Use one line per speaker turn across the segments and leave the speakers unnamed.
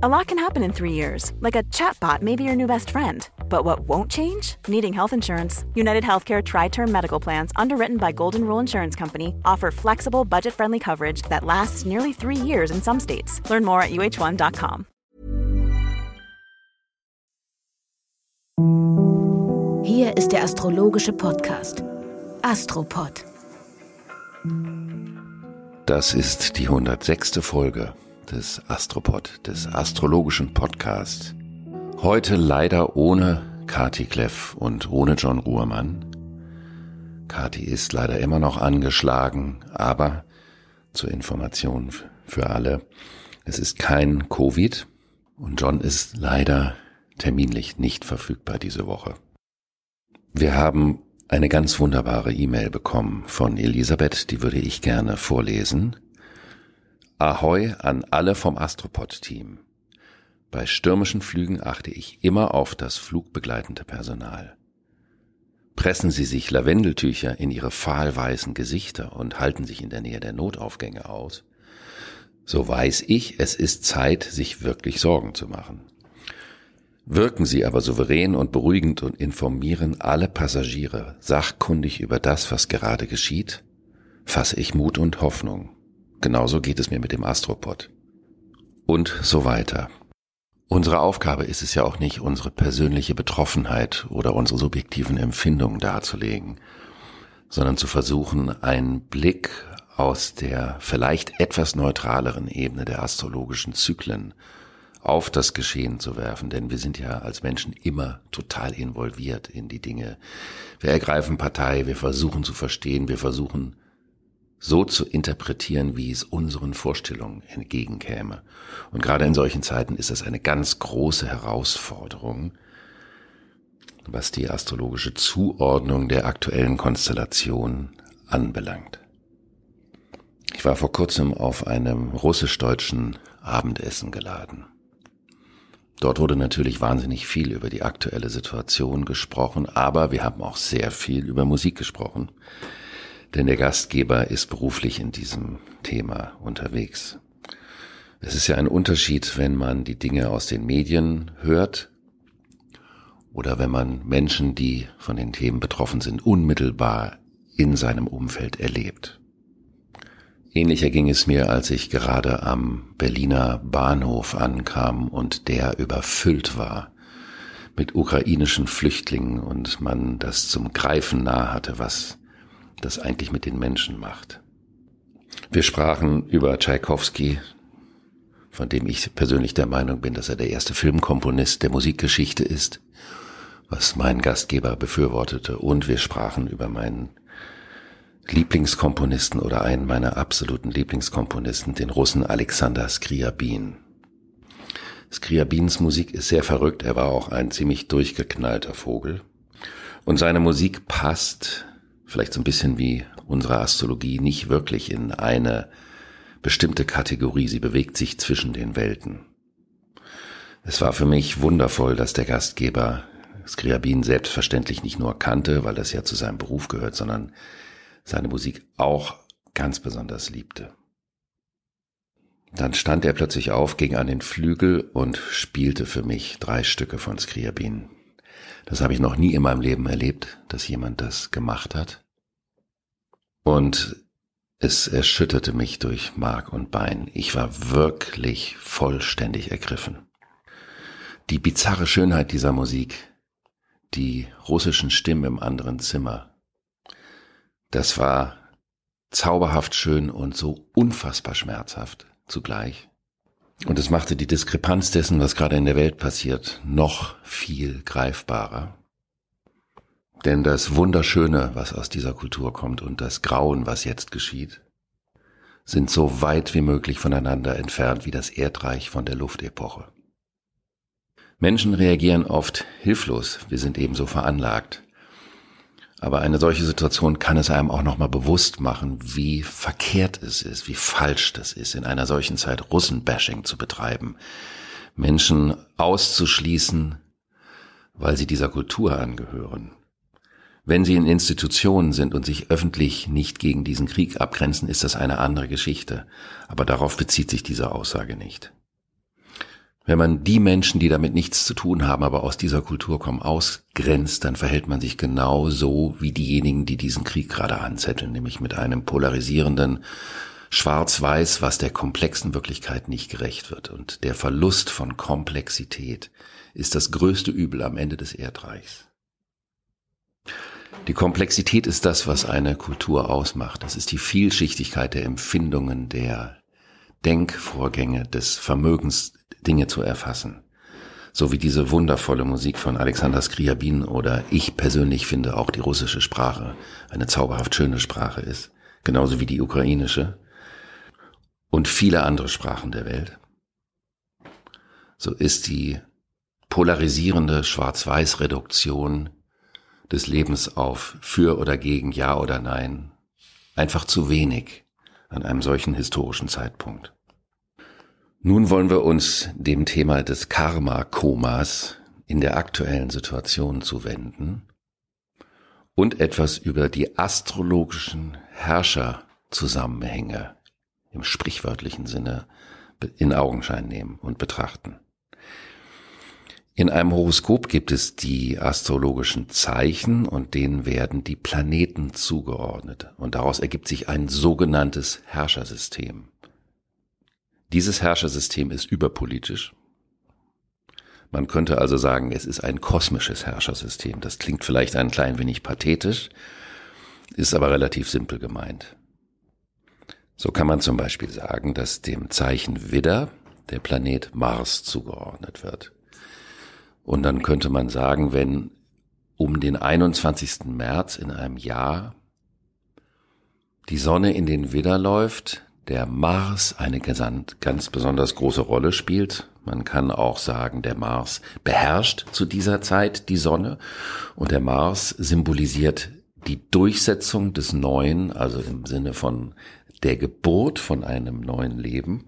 A lot can happen in three years, like a chatbot may be your new best friend. But what won't change? Needing health insurance. United Healthcare Tri Term Medical Plans, underwritten by Golden Rule Insurance Company, offer flexible, budget friendly coverage that lasts nearly three years in some states. Learn more at uh1.com.
Hier ist der astrologische Podcast Astropod.
Das ist die 106. Folge. Des Astropod, des astrologischen Podcasts. Heute leider ohne Kati Kleff und ohne John Ruhrmann. Kati ist leider immer noch angeschlagen, aber zur Information für alle, es ist kein Covid und John ist leider terminlich nicht verfügbar diese Woche. Wir haben eine ganz wunderbare E-Mail bekommen von Elisabeth, die würde ich gerne vorlesen. Ahoi an alle vom Astropod-Team. Bei stürmischen Flügen achte ich immer auf das flugbegleitende Personal. Pressen Sie sich Lavendeltücher in Ihre fahlweißen Gesichter und halten sich in der Nähe der Notaufgänge aus, so weiß ich, es ist Zeit, sich wirklich Sorgen zu machen. Wirken Sie aber souverän und beruhigend und informieren alle Passagiere sachkundig über das, was gerade geschieht, fasse ich Mut und Hoffnung. Genauso geht es mir mit dem Astropod. Und so weiter. Unsere Aufgabe ist es ja auch nicht, unsere persönliche Betroffenheit oder unsere subjektiven Empfindungen darzulegen, sondern zu versuchen, einen Blick aus der vielleicht etwas neutraleren Ebene der astrologischen Zyklen auf das Geschehen zu werfen, denn wir sind ja als Menschen immer total involviert in die Dinge. Wir ergreifen Partei, wir versuchen zu verstehen, wir versuchen so zu interpretieren, wie es unseren Vorstellungen entgegenkäme. Und gerade in solchen Zeiten ist es eine ganz große Herausforderung, was die astrologische Zuordnung der aktuellen Konstellation anbelangt. Ich war vor kurzem auf einem russisch-deutschen Abendessen geladen. Dort wurde natürlich wahnsinnig viel über die aktuelle Situation gesprochen, aber wir haben auch sehr viel über Musik gesprochen denn der Gastgeber ist beruflich in diesem Thema unterwegs. Es ist ja ein Unterschied, wenn man die Dinge aus den Medien hört oder wenn man Menschen, die von den Themen betroffen sind, unmittelbar in seinem Umfeld erlebt. Ähnlicher ging es mir, als ich gerade am Berliner Bahnhof ankam und der überfüllt war mit ukrainischen Flüchtlingen und man das zum Greifen nah hatte, was das eigentlich mit den Menschen macht. Wir sprachen über Tschaikowski, von dem ich persönlich der Meinung bin, dass er der erste Filmkomponist der Musikgeschichte ist, was mein Gastgeber befürwortete. Und wir sprachen über meinen Lieblingskomponisten oder einen meiner absoluten Lieblingskomponisten, den Russen Alexander Skriabin. Skriabins Musik ist sehr verrückt, er war auch ein ziemlich durchgeknallter Vogel. Und seine Musik passt vielleicht so ein bisschen wie unsere Astrologie, nicht wirklich in eine bestimmte Kategorie. Sie bewegt sich zwischen den Welten. Es war für mich wundervoll, dass der Gastgeber Skriabin selbstverständlich nicht nur kannte, weil das ja zu seinem Beruf gehört, sondern seine Musik auch ganz besonders liebte. Dann stand er plötzlich auf, ging an den Flügel und spielte für mich drei Stücke von Skriabin. Das habe ich noch nie in meinem Leben erlebt, dass jemand das gemacht hat. Und es erschütterte mich durch Mark und Bein. Ich war wirklich vollständig ergriffen. Die bizarre Schönheit dieser Musik, die russischen Stimmen im anderen Zimmer, das war zauberhaft schön und so unfassbar schmerzhaft zugleich. Und es machte die Diskrepanz dessen, was gerade in der Welt passiert, noch viel greifbarer. Denn das Wunderschöne, was aus dieser Kultur kommt und das Grauen, was jetzt geschieht, sind so weit wie möglich voneinander entfernt wie das Erdreich von der Luftepoche. Menschen reagieren oft hilflos, wir sind ebenso veranlagt. Aber eine solche Situation kann es einem auch nochmal bewusst machen, wie verkehrt es ist, wie falsch das ist, in einer solchen Zeit Russenbashing zu betreiben, Menschen auszuschließen, weil sie dieser Kultur angehören. Wenn sie in Institutionen sind und sich öffentlich nicht gegen diesen Krieg abgrenzen, ist das eine andere Geschichte. Aber darauf bezieht sich diese Aussage nicht. Wenn man die Menschen, die damit nichts zu tun haben, aber aus dieser Kultur kommen, ausgrenzt, dann verhält man sich genau so wie diejenigen, die diesen Krieg gerade anzetteln, nämlich mit einem polarisierenden Schwarz-Weiß, was der komplexen Wirklichkeit nicht gerecht wird. Und der Verlust von Komplexität ist das größte Übel am Ende des Erdreichs. Die Komplexität ist das, was eine Kultur ausmacht. Das ist die Vielschichtigkeit der Empfindungen, der Denkvorgänge, des Vermögens, Dinge zu erfassen. So wie diese wundervolle Musik von Alexander Skriabin oder ich persönlich finde auch die russische Sprache eine zauberhaft schöne Sprache ist. Genauso wie die ukrainische und viele andere Sprachen der Welt. So ist die polarisierende Schwarz-Weiß-Reduktion des Lebens auf für oder gegen Ja oder Nein einfach zu wenig an einem solchen historischen Zeitpunkt. Nun wollen wir uns dem Thema des Karma-Komas in der aktuellen Situation zuwenden und etwas über die astrologischen Herrscherzusammenhänge im sprichwörtlichen Sinne in Augenschein nehmen und betrachten. In einem Horoskop gibt es die astrologischen Zeichen und denen werden die Planeten zugeordnet und daraus ergibt sich ein sogenanntes Herrschersystem. Dieses Herrschersystem ist überpolitisch. Man könnte also sagen, es ist ein kosmisches Herrschersystem. Das klingt vielleicht ein klein wenig pathetisch, ist aber relativ simpel gemeint. So kann man zum Beispiel sagen, dass dem Zeichen Widder der Planet Mars zugeordnet wird. Und dann könnte man sagen, wenn um den 21. März in einem Jahr die Sonne in den Widder läuft, der Mars eine ganz besonders große Rolle spielt. Man kann auch sagen, der Mars beherrscht zu dieser Zeit die Sonne und der Mars symbolisiert die Durchsetzung des Neuen, also im Sinne von der Geburt von einem neuen Leben.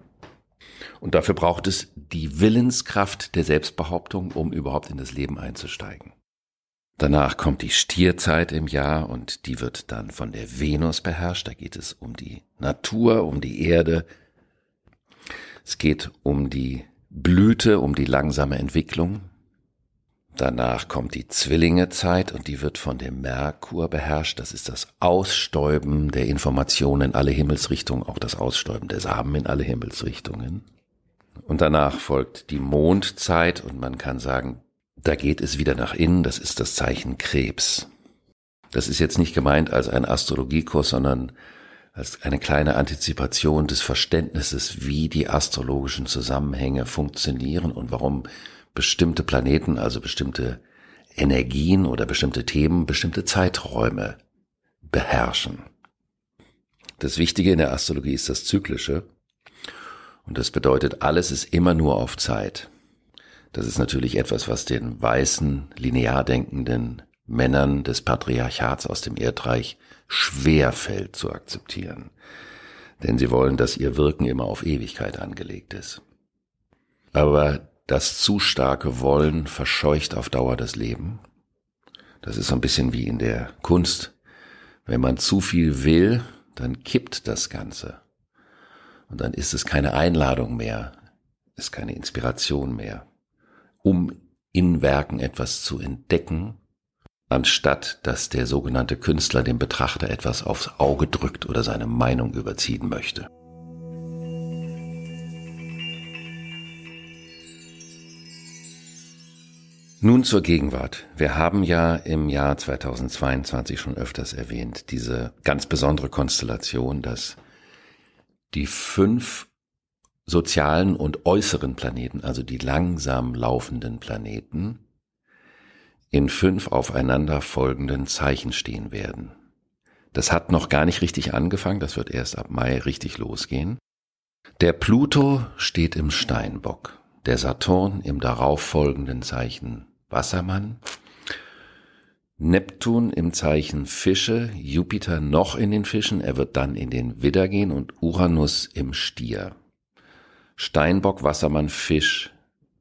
Und dafür braucht es die Willenskraft der Selbstbehauptung, um überhaupt in das Leben einzusteigen. Danach kommt die Stierzeit im Jahr und die wird dann von der Venus beherrscht. Da geht es um die Natur, um die Erde. Es geht um die Blüte, um die langsame Entwicklung. Danach kommt die Zwillingezeit und die wird von dem Merkur beherrscht. Das ist das Ausstäuben der Informationen in alle Himmelsrichtungen, auch das Ausstäuben der Samen in alle Himmelsrichtungen. Und danach folgt die Mondzeit und man kann sagen, da geht es wieder nach innen, das ist das Zeichen Krebs. Das ist jetzt nicht gemeint als ein Astrologiekurs, sondern als eine kleine Antizipation des Verständnisses, wie die astrologischen Zusammenhänge funktionieren und warum bestimmte Planeten, also bestimmte Energien oder bestimmte Themen, bestimmte Zeiträume beherrschen. Das Wichtige in der Astrologie ist das Zyklische. Und das bedeutet, alles ist immer nur auf Zeit. Das ist natürlich etwas, was den weißen, linear denkenden Männern des Patriarchats aus dem Erdreich schwer fällt zu akzeptieren. Denn sie wollen, dass ihr Wirken immer auf Ewigkeit angelegt ist. Aber das zu starke Wollen verscheucht auf Dauer das Leben. Das ist so ein bisschen wie in der Kunst. Wenn man zu viel will, dann kippt das Ganze. Und dann ist es keine Einladung mehr, ist keine Inspiration mehr, um in Werken etwas zu entdecken, anstatt dass der sogenannte Künstler dem Betrachter etwas aufs Auge drückt oder seine Meinung überziehen möchte. Nun zur Gegenwart. Wir haben ja im Jahr 2022 schon öfters erwähnt, diese ganz besondere Konstellation, dass die fünf sozialen und äußeren Planeten, also die langsam laufenden Planeten, in fünf aufeinander folgenden Zeichen stehen werden. Das hat noch gar nicht richtig angefangen, das wird erst ab Mai richtig losgehen. Der Pluto steht im Steinbock, der Saturn im darauffolgenden Zeichen Wassermann, Neptun im Zeichen Fische, Jupiter noch in den Fischen, er wird dann in den Widder gehen und Uranus im Stier. Steinbock, Wassermann, Fisch,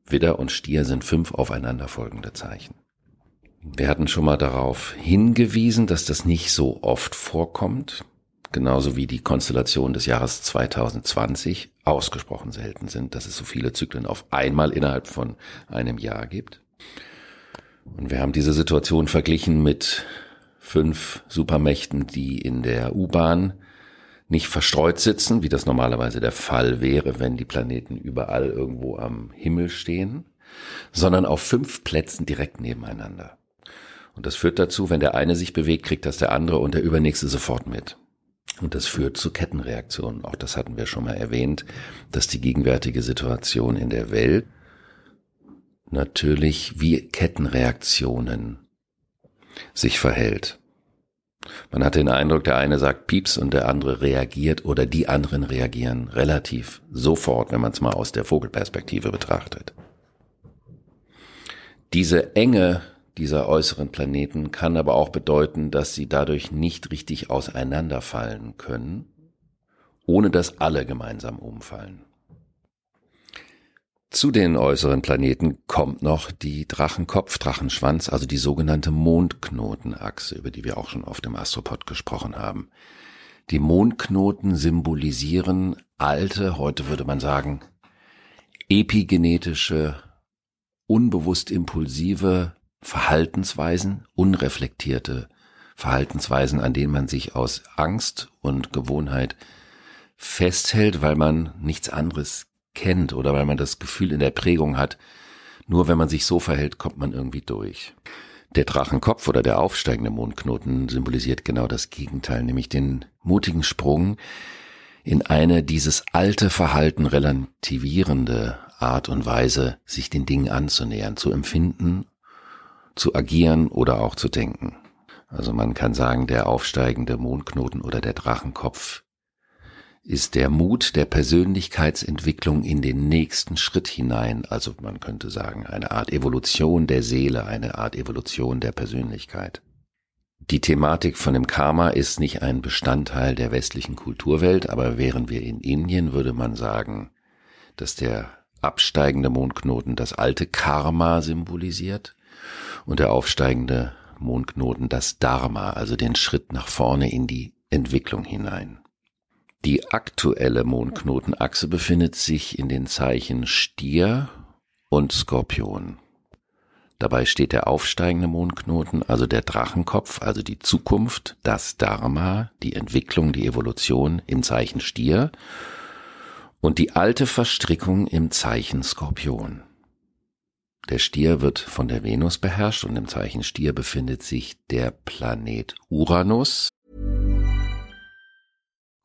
Widder und Stier sind fünf aufeinanderfolgende Zeichen. Wir hatten schon mal darauf hingewiesen, dass das nicht so oft vorkommt. genauso wie die Konstellation des Jahres 2020 ausgesprochen selten sind, dass es so viele Zyklen auf einmal innerhalb von einem Jahr gibt. Und wir haben diese Situation verglichen mit fünf Supermächten, die in der U-Bahn nicht verstreut sitzen, wie das normalerweise der Fall wäre, wenn die Planeten überall irgendwo am Himmel stehen, sondern auf fünf Plätzen direkt nebeneinander. Und das führt dazu, wenn der eine sich bewegt, kriegt das der andere und der übernächste sofort mit. Und das führt zu Kettenreaktionen. Auch das hatten wir schon mal erwähnt, dass die gegenwärtige Situation in der Welt natürlich wie Kettenreaktionen sich verhält. Man hat den Eindruck, der eine sagt Pieps und der andere reagiert oder die anderen reagieren relativ sofort, wenn man es mal aus der Vogelperspektive betrachtet. Diese Enge dieser äußeren Planeten kann aber auch bedeuten, dass sie dadurch nicht richtig auseinanderfallen können, ohne dass alle gemeinsam umfallen. Zu den äußeren Planeten kommt noch die Drachenkopf-Drachenschwanz, also die sogenannte Mondknotenachse, über die wir auch schon auf dem Astropod gesprochen haben. Die Mondknoten symbolisieren alte, heute würde man sagen, epigenetische, unbewusst impulsive Verhaltensweisen, unreflektierte Verhaltensweisen, an denen man sich aus Angst und Gewohnheit festhält, weil man nichts anderes kennt oder weil man das Gefühl in der Prägung hat, nur wenn man sich so verhält, kommt man irgendwie durch. Der Drachenkopf oder der aufsteigende Mondknoten symbolisiert genau das Gegenteil, nämlich den mutigen Sprung in eine dieses alte Verhalten relativierende Art und Weise, sich den Dingen anzunähern, zu empfinden zu agieren oder auch zu denken. Also man kann sagen, der aufsteigende Mondknoten oder der Drachenkopf ist der Mut der Persönlichkeitsentwicklung in den nächsten Schritt hinein. Also man könnte sagen, eine Art Evolution der Seele, eine Art Evolution der Persönlichkeit. Die Thematik von dem Karma ist nicht ein Bestandteil der westlichen Kulturwelt, aber wären wir in Indien, würde man sagen, dass der absteigende Mondknoten das alte Karma symbolisiert und der aufsteigende Mondknoten das Dharma, also den Schritt nach vorne in die Entwicklung hinein. Die aktuelle Mondknotenachse befindet sich in den Zeichen Stier und Skorpion. Dabei steht der aufsteigende Mondknoten, also der Drachenkopf, also die Zukunft, das Dharma, die Entwicklung, die Evolution im Zeichen Stier und die alte Verstrickung im Zeichen Skorpion. Der Stier wird von der Venus beherrscht und im Zeichen Stier befindet sich der Planet Uranus.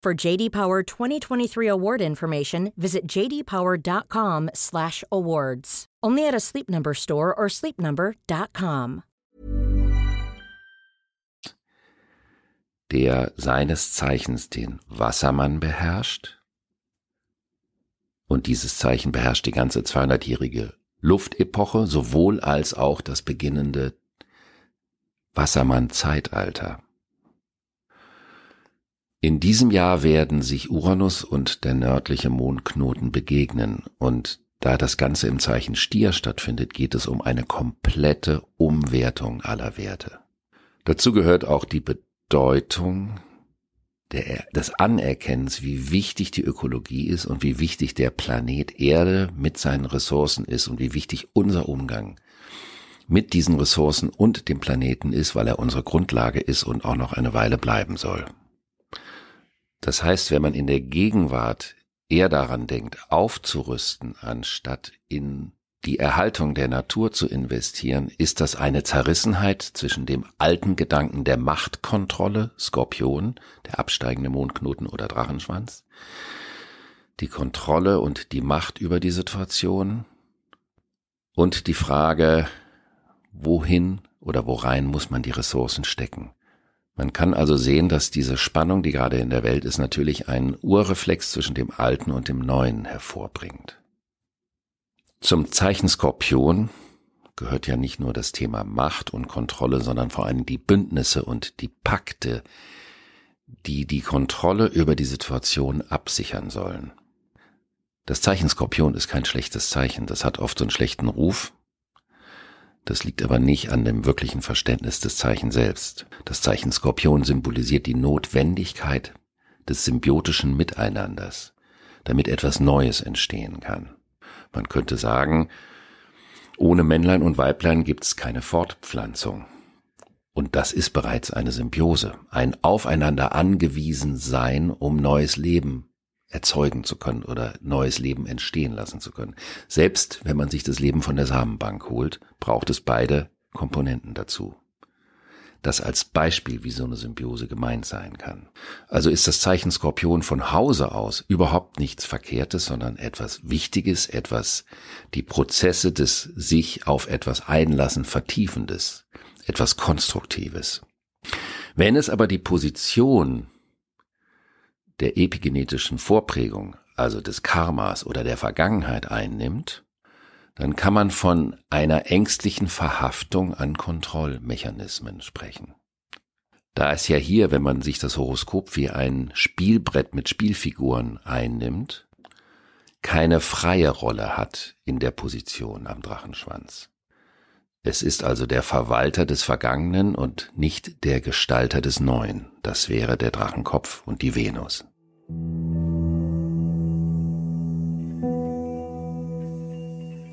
For JD Power 2023 award information, visit jdpower.com/awards. Only at a Sleep Number store or sleepnumber.com.
Der seines Zeichens den Wassermann beherrscht Und dieses Zeichen beherrscht die ganze 200-jährige Luftepoche sowohl als auch das beginnende Wassermann-Zeitalter. In diesem Jahr werden sich Uranus und der nördliche Mondknoten begegnen und da das Ganze im Zeichen Stier stattfindet, geht es um eine komplette Umwertung aller Werte. Dazu gehört auch die Bedeutung der, des Anerkennens, wie wichtig die Ökologie ist und wie wichtig der Planet Erde mit seinen Ressourcen ist und wie wichtig unser Umgang mit diesen Ressourcen und dem Planeten ist, weil er unsere Grundlage ist und auch noch eine Weile bleiben soll. Das heißt, wenn man in der Gegenwart eher daran denkt, aufzurüsten, anstatt in die Erhaltung der Natur zu investieren, ist das eine Zerrissenheit zwischen dem alten Gedanken der Machtkontrolle, Skorpion, der absteigende Mondknoten oder Drachenschwanz, die Kontrolle und die Macht über die Situation und die Frage, wohin oder worein muss man die Ressourcen stecken? Man kann also sehen, dass diese Spannung, die gerade in der Welt ist, natürlich einen Urreflex zwischen dem Alten und dem Neuen hervorbringt. Zum Zeichen Skorpion gehört ja nicht nur das Thema Macht und Kontrolle, sondern vor allem die Bündnisse und die Pakte, die die Kontrolle über die Situation absichern sollen. Das Zeichen Skorpion ist kein schlechtes Zeichen, das hat oft so einen schlechten Ruf. Das liegt aber nicht an dem wirklichen Verständnis des Zeichens selbst. Das Zeichen Skorpion symbolisiert die Notwendigkeit des symbiotischen Miteinanders, damit etwas Neues entstehen kann. Man könnte sagen, ohne Männlein und Weiblein gibt's keine Fortpflanzung. Und das ist bereits eine Symbiose, ein aufeinander angewiesen sein, um neues Leben erzeugen zu können oder neues Leben entstehen lassen zu können. Selbst wenn man sich das Leben von der Samenbank holt, braucht es beide Komponenten dazu. Das als Beispiel, wie so eine Symbiose gemeint sein kann. Also ist das Zeichen Skorpion von Hause aus überhaupt nichts Verkehrtes, sondern etwas Wichtiges, etwas, die Prozesse des sich auf etwas einlassen Vertiefendes, etwas Konstruktives. Wenn es aber die Position der epigenetischen Vorprägung, also des Karmas oder der Vergangenheit einnimmt, dann kann man von einer ängstlichen Verhaftung an Kontrollmechanismen sprechen. Da es ja hier, wenn man sich das Horoskop wie ein Spielbrett mit Spielfiguren einnimmt, keine freie Rolle hat in der Position am Drachenschwanz. Es ist also der Verwalter des Vergangenen und nicht der Gestalter des Neuen. Das wäre der Drachenkopf und die Venus.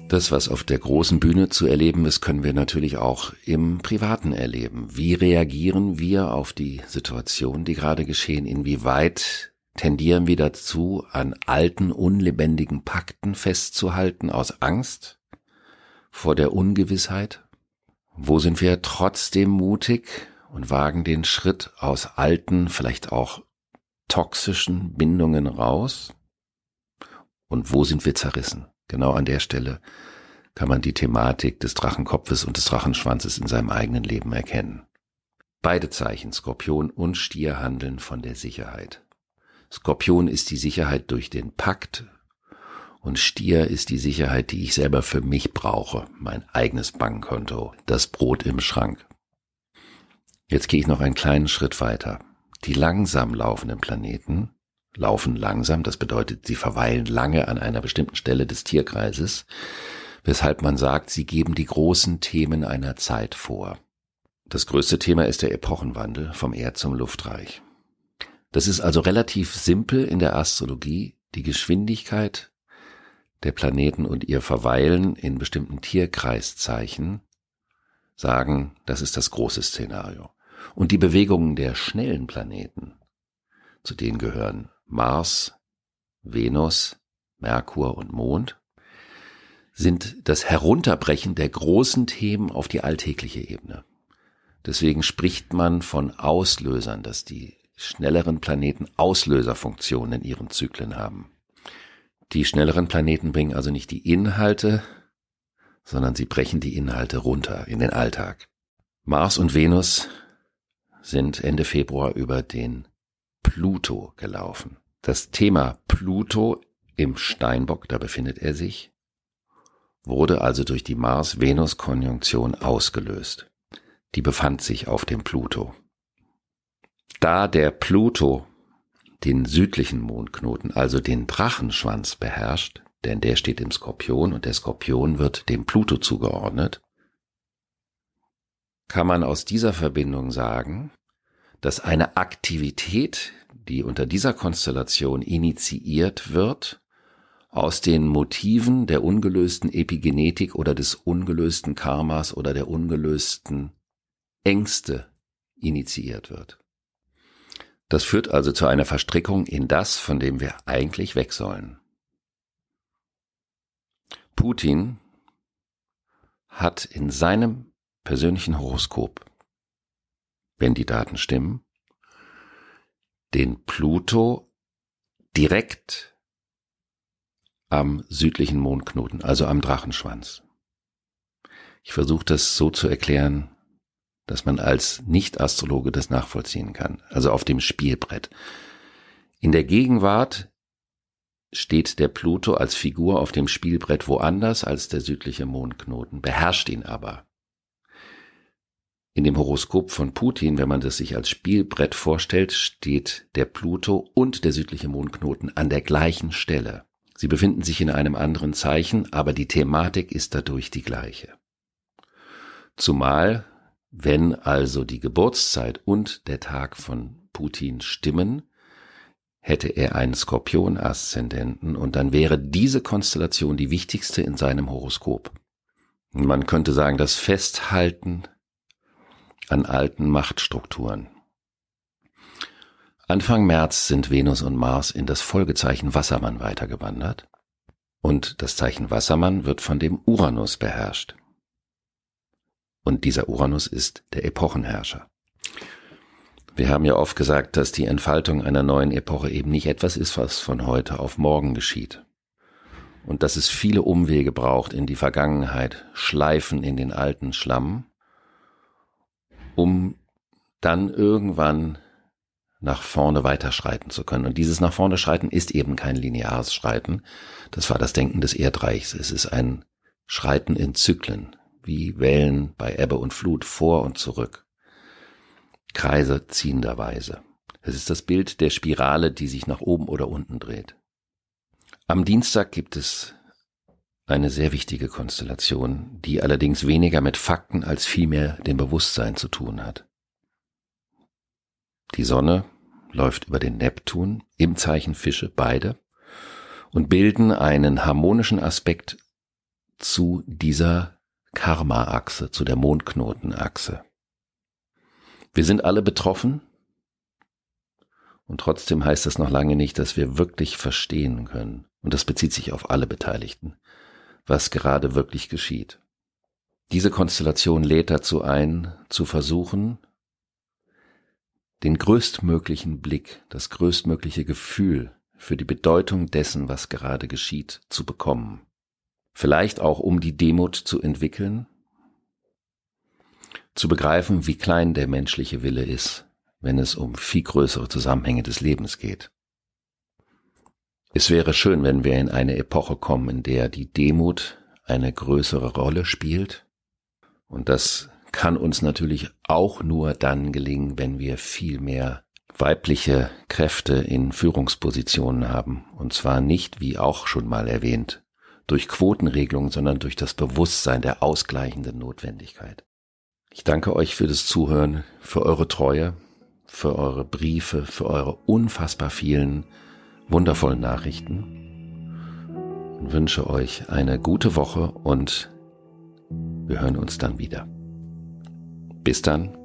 Das, was auf der großen Bühne zu erleben ist, können wir natürlich auch im Privaten erleben. Wie reagieren wir auf die Situation, die gerade geschehen? Inwieweit tendieren wir dazu, an alten, unlebendigen Pakten festzuhalten aus Angst vor der Ungewissheit? Wo sind wir trotzdem mutig und wagen den Schritt aus alten, vielleicht auch toxischen Bindungen raus? Und wo sind wir zerrissen? Genau an der Stelle kann man die Thematik des Drachenkopfes und des Drachenschwanzes in seinem eigenen Leben erkennen. Beide Zeichen, Skorpion und Stier, handeln von der Sicherheit. Skorpion ist die Sicherheit durch den Pakt und Stier ist die Sicherheit, die ich selber für mich brauche, mein eigenes Bankkonto, das Brot im Schrank. Jetzt gehe ich noch einen kleinen Schritt weiter. Die langsam laufenden Planeten laufen langsam, das bedeutet, sie verweilen lange an einer bestimmten Stelle des Tierkreises, weshalb man sagt, sie geben die großen Themen einer Zeit vor. Das größte Thema ist der Epochenwandel vom Erd zum Luftreich. Das ist also relativ simpel in der Astrologie, die Geschwindigkeit der Planeten und ihr Verweilen in bestimmten Tierkreiszeichen sagen, das ist das große Szenario. Und die Bewegungen der schnellen Planeten, zu denen gehören Mars, Venus, Merkur und Mond, sind das Herunterbrechen der großen Themen auf die alltägliche Ebene. Deswegen spricht man von Auslösern, dass die schnelleren Planeten Auslöserfunktionen in ihren Zyklen haben. Die schnelleren Planeten bringen also nicht die Inhalte, sondern sie brechen die Inhalte runter in den Alltag. Mars und Venus sind Ende Februar über den Pluto gelaufen. Das Thema Pluto im Steinbock, da befindet er sich, wurde also durch die Mars-Venus-Konjunktion ausgelöst. Die befand sich auf dem Pluto. Da der Pluto den südlichen Mondknoten, also den Drachenschwanz beherrscht, denn der steht im Skorpion und der Skorpion wird dem Pluto zugeordnet, kann man aus dieser Verbindung sagen, dass eine Aktivität, die unter dieser Konstellation initiiert wird, aus den Motiven der ungelösten Epigenetik oder des ungelösten Karmas oder der ungelösten Ängste initiiert wird. Das führt also zu einer Verstrickung in das, von dem wir eigentlich weg sollen. Putin hat in seinem persönlichen Horoskop wenn die Daten stimmen, den Pluto direkt am südlichen Mondknoten, also am Drachenschwanz. Ich versuche das so zu erklären, dass man als Nicht-Astrologe das nachvollziehen kann, also auf dem Spielbrett. In der Gegenwart steht der Pluto als Figur auf dem Spielbrett woanders als der südliche Mondknoten, beherrscht ihn aber. In dem Horoskop von Putin, wenn man das sich als Spielbrett vorstellt, steht der Pluto und der südliche Mondknoten an der gleichen Stelle. Sie befinden sich in einem anderen Zeichen, aber die Thematik ist dadurch die gleiche. Zumal, wenn also die Geburtszeit und der Tag von Putin stimmen, hätte er einen Skorpion-Aszendenten und dann wäre diese Konstellation die wichtigste in seinem Horoskop. Man könnte sagen, das Festhalten an alten Machtstrukturen. Anfang März sind Venus und Mars in das Folgezeichen Wassermann weitergewandert und das Zeichen Wassermann wird von dem Uranus beherrscht. Und dieser Uranus ist der Epochenherrscher. Wir haben ja oft gesagt, dass die Entfaltung einer neuen Epoche eben nicht etwas ist, was von heute auf morgen geschieht. Und dass es viele Umwege braucht in die Vergangenheit, Schleifen in den alten Schlamm, um dann irgendwann nach vorne weiterschreiten zu können. Und dieses nach vorne schreiten ist eben kein lineares Schreiten. Das war das Denken des Erdreichs. Es ist ein Schreiten in Zyklen, wie Wellen bei Ebbe und Flut vor und zurück. Kreise ziehenderweise. Es ist das Bild der Spirale, die sich nach oben oder unten dreht. Am Dienstag gibt es eine sehr wichtige Konstellation, die allerdings weniger mit Fakten als vielmehr dem Bewusstsein zu tun hat. Die Sonne läuft über den Neptun im Zeichen Fische, beide, und bilden einen harmonischen Aspekt zu dieser Karma-Achse, zu der Mondknotenachse. Wir sind alle betroffen und trotzdem heißt das noch lange nicht, dass wir wirklich verstehen können, und das bezieht sich auf alle Beteiligten, was gerade wirklich geschieht. Diese Konstellation lädt dazu ein, zu versuchen, den größtmöglichen Blick, das größtmögliche Gefühl für die Bedeutung dessen, was gerade geschieht, zu bekommen. Vielleicht auch, um die Demut zu entwickeln, zu begreifen, wie klein der menschliche Wille ist, wenn es um viel größere Zusammenhänge des Lebens geht. Es wäre schön, wenn wir in eine Epoche kommen, in der die Demut eine größere Rolle spielt. Und das kann uns natürlich auch nur dann gelingen, wenn wir viel mehr weibliche Kräfte in Führungspositionen haben. Und zwar nicht, wie auch schon mal erwähnt, durch Quotenregelungen, sondern durch das Bewusstsein der ausgleichenden Notwendigkeit. Ich danke euch für das Zuhören, für eure Treue, für eure Briefe, für eure unfassbar vielen wundervollen Nachrichten und wünsche euch eine gute Woche und wir hören uns dann wieder. Bis dann.